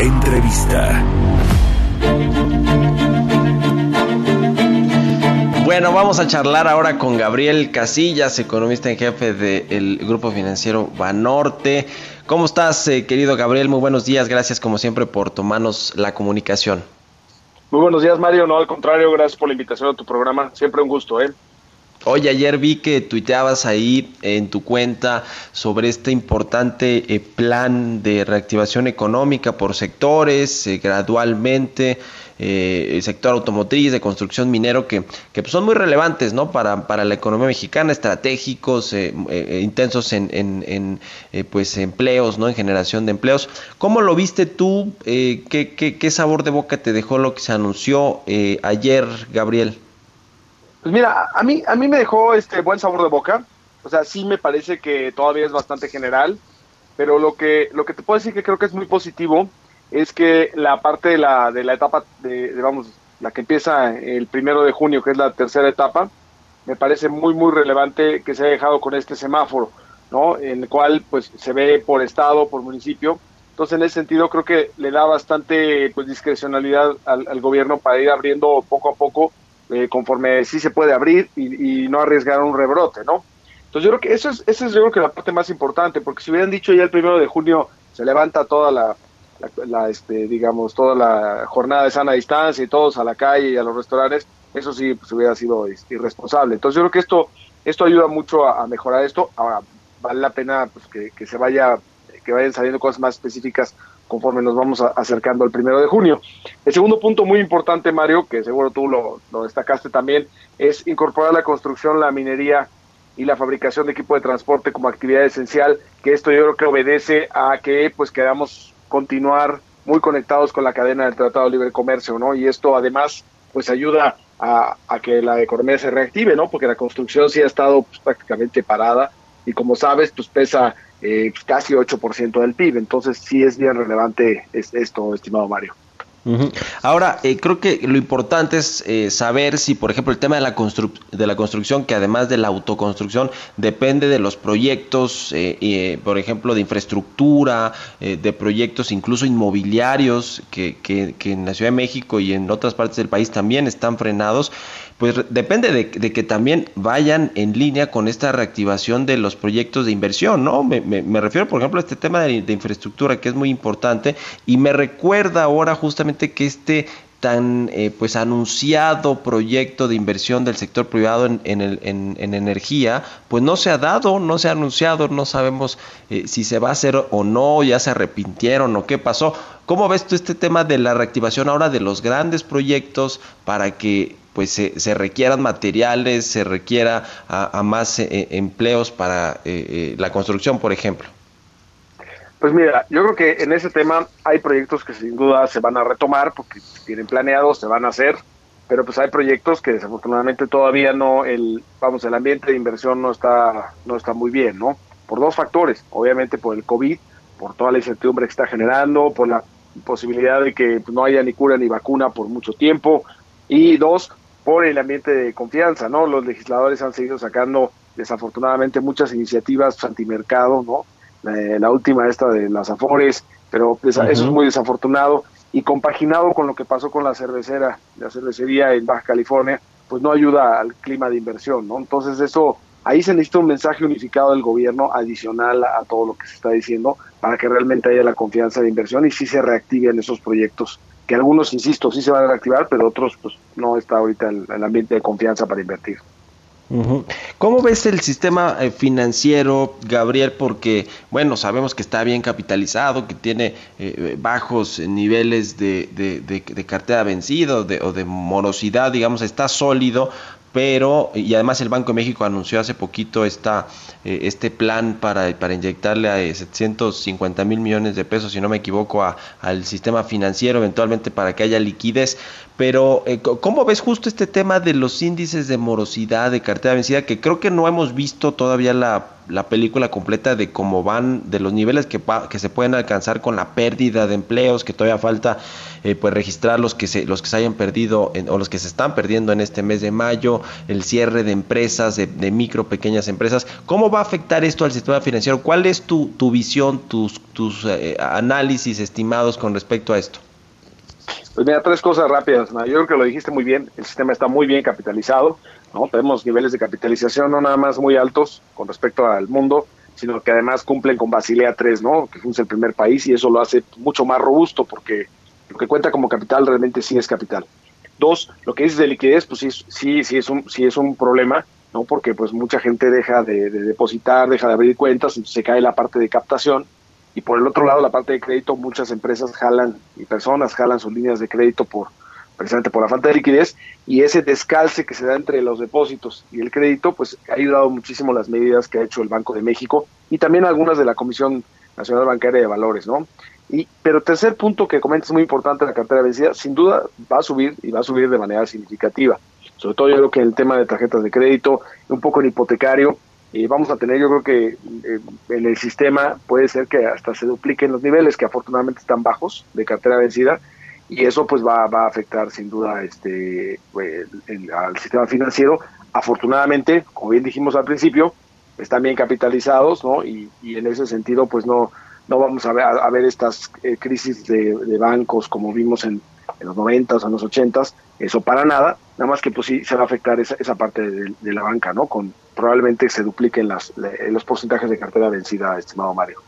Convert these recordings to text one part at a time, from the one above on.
Entrevista. Bueno, vamos a charlar ahora con Gabriel Casillas, economista en jefe del Grupo Financiero Banorte. ¿Cómo estás, eh, querido Gabriel? Muy buenos días. Gracias, como siempre, por tomarnos la comunicación. Muy buenos días, Mario. No, al contrario, gracias por la invitación a tu programa. Siempre un gusto, ¿eh? Oye, ayer vi que tuiteabas ahí en tu cuenta sobre este importante eh, plan de reactivación económica por sectores, eh, gradualmente eh, el sector automotriz, de construcción minero, que, que pues, son muy relevantes ¿no? para, para la economía mexicana, estratégicos, intensos en, en, pues, empleos, ¿no? en generación de empleos. ¿Cómo lo viste tú? ¿qué, qué, qué, sabor de boca te dejó lo que se anunció ayer, Gabriel? Pues mira, a mí, a mí me dejó este buen sabor de boca. O sea, sí me parece que todavía es bastante general, pero lo que, lo que te puedo decir que creo que es muy positivo es que la parte de la, de la etapa, de, vamos, la que empieza el primero de junio, que es la tercera etapa, me parece muy, muy relevante que se haya dejado con este semáforo, ¿no? En el cual, pues, se ve por estado, por municipio. Entonces, en ese sentido, creo que le da bastante, pues, discrecionalidad al, gobierno para ir abriendo poco a poco, eh, conforme sí se puede abrir y, no arriesgar un rebrote, ¿no? Entonces, yo creo que eso es, esa es, yo creo que la parte más importante, porque si hubieran dicho ya el primero de junio se levanta toda la, la, este, digamos, toda la jornada de sana distancia y todos a la calle y a los restaurantes, eso sí pues, hubiera sido este, irresponsable. Entonces yo creo que esto, esto ayuda mucho a, mejorar esto. Ahora, vale la pena pues, que, que, se vaya, que vayan saliendo cosas más específicas conforme nos vamos acercando al primero de junio. El segundo punto muy importante, Mario, que seguro tú lo, destacaste también, es incorporar la construcción, la minería y la fabricación de equipo de transporte como actividad esencial, que esto yo creo que obedece a que pues quedamos continuar muy conectados con la cadena del Tratado de Libre Comercio, ¿no? Y esto además pues ayuda a, que la economía se reactive, ¿no? Porque la construcción sí ha estado pues, prácticamente parada y como sabes, pues pesa eh, casi 8% del PIB, entonces sí es bien relevante esto, estimado Mario. Ahora, eh, creo que lo importante es eh, saber si, por ejemplo, el tema de la, de la construcción, que además de la autoconstrucción, depende de los proyectos, eh, por ejemplo, de infraestructura, de proyectos incluso inmobiliarios, que, que, que en la Ciudad de México y en otras partes del país también están frenados pues depende de, que también vayan en línea con esta reactivación de los proyectos de inversión, ¿no? Me, refiero, por ejemplo, a este tema de, infraestructura que es muy importante y me recuerda ahora justamente que este tan eh, pues anunciado proyecto de inversión del sector privado en, en, energía, pues no se ha dado, no se ha anunciado, no sabemos eh, si se va a hacer o no, ya se arrepintieron o qué pasó. ¿Cómo ves tú este tema de la reactivación ahora de los grandes proyectos para que pues se, requieran materiales, se requiera a, más eh, empleos para la construcción, por ejemplo? Pues mira, yo creo que en ese tema hay proyectos que sin duda se van a retomar porque tienen planeados, se van a hacer, pero pues hay proyectos que desafortunadamente todavía no el vamos el ambiente de inversión no está no está muy bien, ¿no? Por dos factores, obviamente por el COVID, por toda la incertidumbre que está generando, por la posibilidad de que pues, no haya ni cura ni vacuna por mucho tiempo y dos por el ambiente de confianza, ¿no? Los legisladores han seguido sacando desafortunadamente muchas iniciativas antimercado, ¿no? la, última esta de las Afores, pero eso es muy desafortunado y compaginado con lo que pasó con la cervecera, la cervecería en Baja California, pues no ayuda al clima de inversión, ¿no? Entonces eso, ahí se necesita un mensaje unificado del gobierno adicional a, todo lo que se está diciendo para que realmente haya la confianza de inversión y sí se reactiven esos proyectos, que algunos, insisto, sí se van a reactivar, pero otros pues no está ahorita el ambiente de confianza para invertir. ¿Cómo ves el sistema eh, financiero, Gabriel? Porque, bueno, sabemos que está bien capitalizado, que tiene eh, bajos niveles de, de, cartera vencida o de, morosidad, digamos, está sólido, pero, y además el Banco de México anunció hace poquito esta, eh, este plan para, para inyectarle a 750 mil millones de pesos, si no me equivoco, al sistema financiero, eventualmente para que haya liquidez. Pero, eh, ¿cómo ves justo este tema de los índices de morosidad, de cartera vencida, que creo que no hemos visto todavía la, película completa de cómo van, de los niveles que, que se pueden alcanzar con la pérdida de empleos, que todavía falta eh, pues registrar los que se, los que se hayan perdido o los que se están perdiendo en este mes de mayo, el cierre de empresas, de, micro, pequeñas empresas. ¿Cómo va a afectar esto al sistema financiero? ¿Cuál es tu, tu visión, tus, tus eh, análisis estimados con respecto a esto? Pues mira, tres cosas rápidas. Yo creo que lo dijiste muy bien. El sistema está muy bien capitalizado. ¿no? Tenemos niveles de capitalización no nada más muy altos con respecto al mundo, sino que además cumplen con Basilea 3, ¿no? que fuimos el primer país y eso lo hace mucho más robusto porque lo que cuenta como capital realmente sí es capital. Dos, lo que dices de liquidez, pues sí, sí, sí, es, un, sí es un problema, ¿no? porque pues mucha gente deja de, de depositar, deja de abrir cuentas, entonces se cae la parte de captación y por el otro lado, la parte de crédito, muchas empresas jalan y personas jalan sus líneas de crédito por precisamente por la falta de liquidez y ese descalce que se da entre los depósitos y el crédito, pues ha ayudado muchísimo las medidas que ha hecho el Banco de México y también algunas de la Comisión Nacional Bancaria de Valores, ¿no? Y, pero tercer punto que comentas muy importante, la cartera vencida, sin duda va a subir y va a subir de manera significativa. Sobre todo yo creo que el tema de tarjetas de crédito, un poco en hipotecario, y vamos a tener, yo creo que eh, en el sistema puede ser que hasta se dupliquen los niveles, que afortunadamente están bajos de cartera vencida, y eso pues va, va a afectar sin duda este al sistema financiero. Afortunadamente, como bien dijimos al principio, están bien capitalizados, ¿no? Y, en ese sentido, pues no, no vamos a ver, a, ver estas eh, crisis de, bancos como vimos en, en los 90 o en los 80 eso para nada, nada más que pues sí se va a afectar esa, esa parte de, de la banca, ¿no? Con, probablemente se dupliquen las, los porcentajes de cartera vencida, estimado Mario.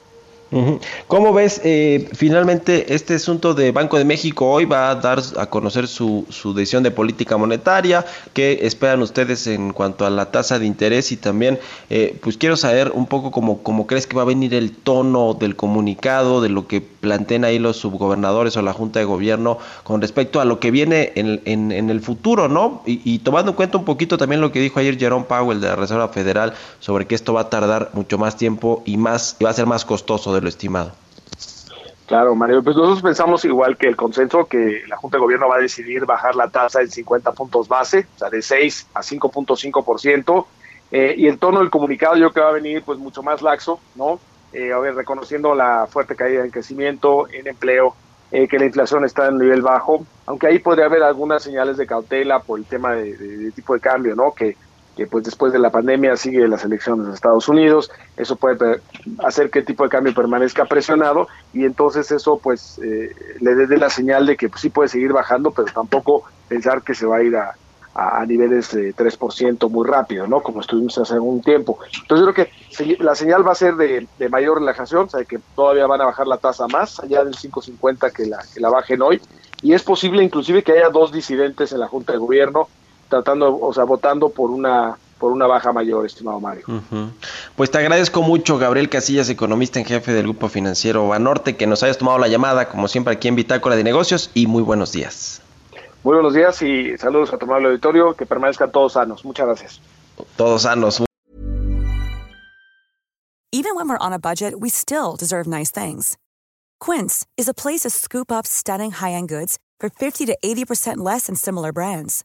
¿Cómo ves eh, finalmente este asunto de Banco de México hoy va a dar a conocer su, su, decisión de política monetaria? ¿Qué esperan ustedes en cuanto a la tasa de interés? Y también, eh, pues quiero saber un poco cómo, cómo crees que va a venir el tono del comunicado, de lo que planteen ahí los subgobernadores o la Junta de Gobierno con respecto a lo que viene en, en, el futuro, ¿no? Y, y, tomando en cuenta un poquito también lo que dijo ayer Jerome Powell de la Reserva Federal sobre que esto va a tardar mucho más tiempo y más y va a ser más costoso lo estimado. Claro, Mario, pues nosotros pensamos igual que el consenso que la Junta de Gobierno va a decidir bajar la tasa en 50 puntos base, o sea, de 6 a 5.5%, eh, y el tono del comunicado yo creo que va a venir pues mucho más laxo, ¿no? Eh, a ver, reconociendo la fuerte caída en crecimiento, en empleo, eh, que la inflación está en nivel bajo, aunque ahí podría haber algunas señales de cautela por el tema de, de tipo de cambio, ¿no? Que que pues después de la pandemia sigue las elecciones de Estados Unidos, eso puede hacer que el tipo de cambio permanezca presionado y entonces eso pues eh, le dé la señal de que pues, sí puede seguir bajando, pero tampoco pensar que se va a ir a, a, niveles de 3% muy rápido, ¿no? Como estuvimos hace algún tiempo. Entonces creo que la señal va a ser de, mayor relajación, o sea, que todavía van a bajar la tasa más, allá del 5.50 que la, que la bajen hoy, y es posible inclusive que haya dos disidentes en la Junta de Gobierno, tratando, o sea, votando por una por una baja mayor, estimado Mario. Pues te agradezco mucho, Gabriel Casillas, economista en jefe del Grupo Financiero Banorte, que nos hayas tomado la llamada, como siempre, aquí en Bitácora de Negocios, y muy buenos días. Muy buenos días y saludos a tu amable auditorio, que permanezcan todos sanos. Muchas gracias. Todos sanos. Even when we're on a budget, we still deserve nice things. Quince is a place to scoop up stunning high-end goods for 50 to 80% less than similar brands.